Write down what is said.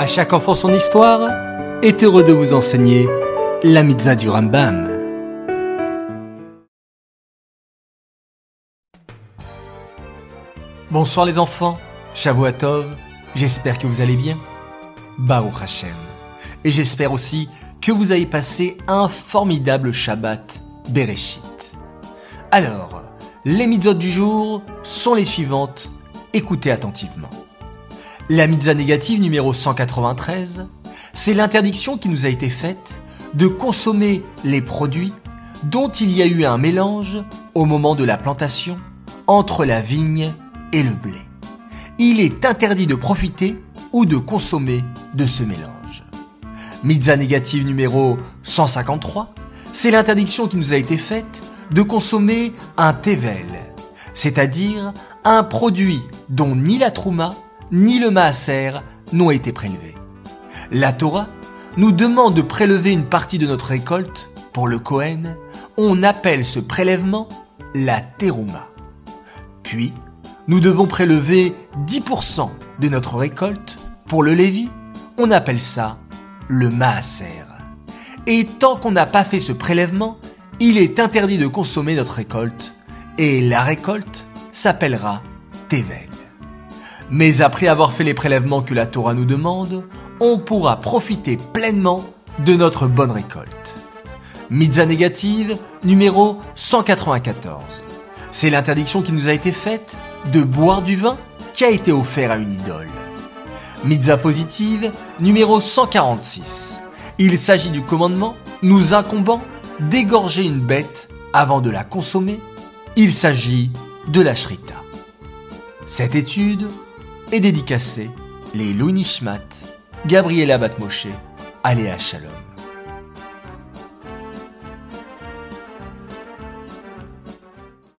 À chaque enfant son histoire est heureux de vous enseigner la mitzvah du Rambam. Bonsoir les enfants, Shavuatov, j'espère que vous allez bien. Baruch Hashem. Et j'espère aussi que vous avez passé un formidable Shabbat Bereshit. Alors, les mitzvot du jour sont les suivantes, écoutez attentivement. La mitzvah négative numéro 193, c'est l'interdiction qui nous a été faite de consommer les produits dont il y a eu un mélange au moment de la plantation entre la vigne et le blé. Il est interdit de profiter ou de consommer de ce mélange. Mitzvah négative numéro 153, c'est l'interdiction qui nous a été faite de consommer un tevel, c'est-à-dire un produit dont ni la trouma ni le maaser n'ont été prélevés. La Torah nous demande de prélever une partie de notre récolte pour le Kohen. On appelle ce prélèvement la terouma. Puis, nous devons prélever 10% de notre récolte pour le Lévi. On appelle ça le maaser. Et tant qu'on n'a pas fait ce prélèvement, il est interdit de consommer notre récolte. Et la récolte s'appellera Tevel. Mais après avoir fait les prélèvements que la Torah nous demande, on pourra profiter pleinement de notre bonne récolte. Mitzah négative numéro 194. C'est l'interdiction qui nous a été faite de boire du vin qui a été offert à une idole. Mitzah positive numéro 146. Il s'agit du commandement nous incombant d'égorger une bête avant de la consommer. Il s'agit de la shrita. Cette étude est dédicacée les Louis Nishmat, Gabriela Batmoshe, Aléa Shalom.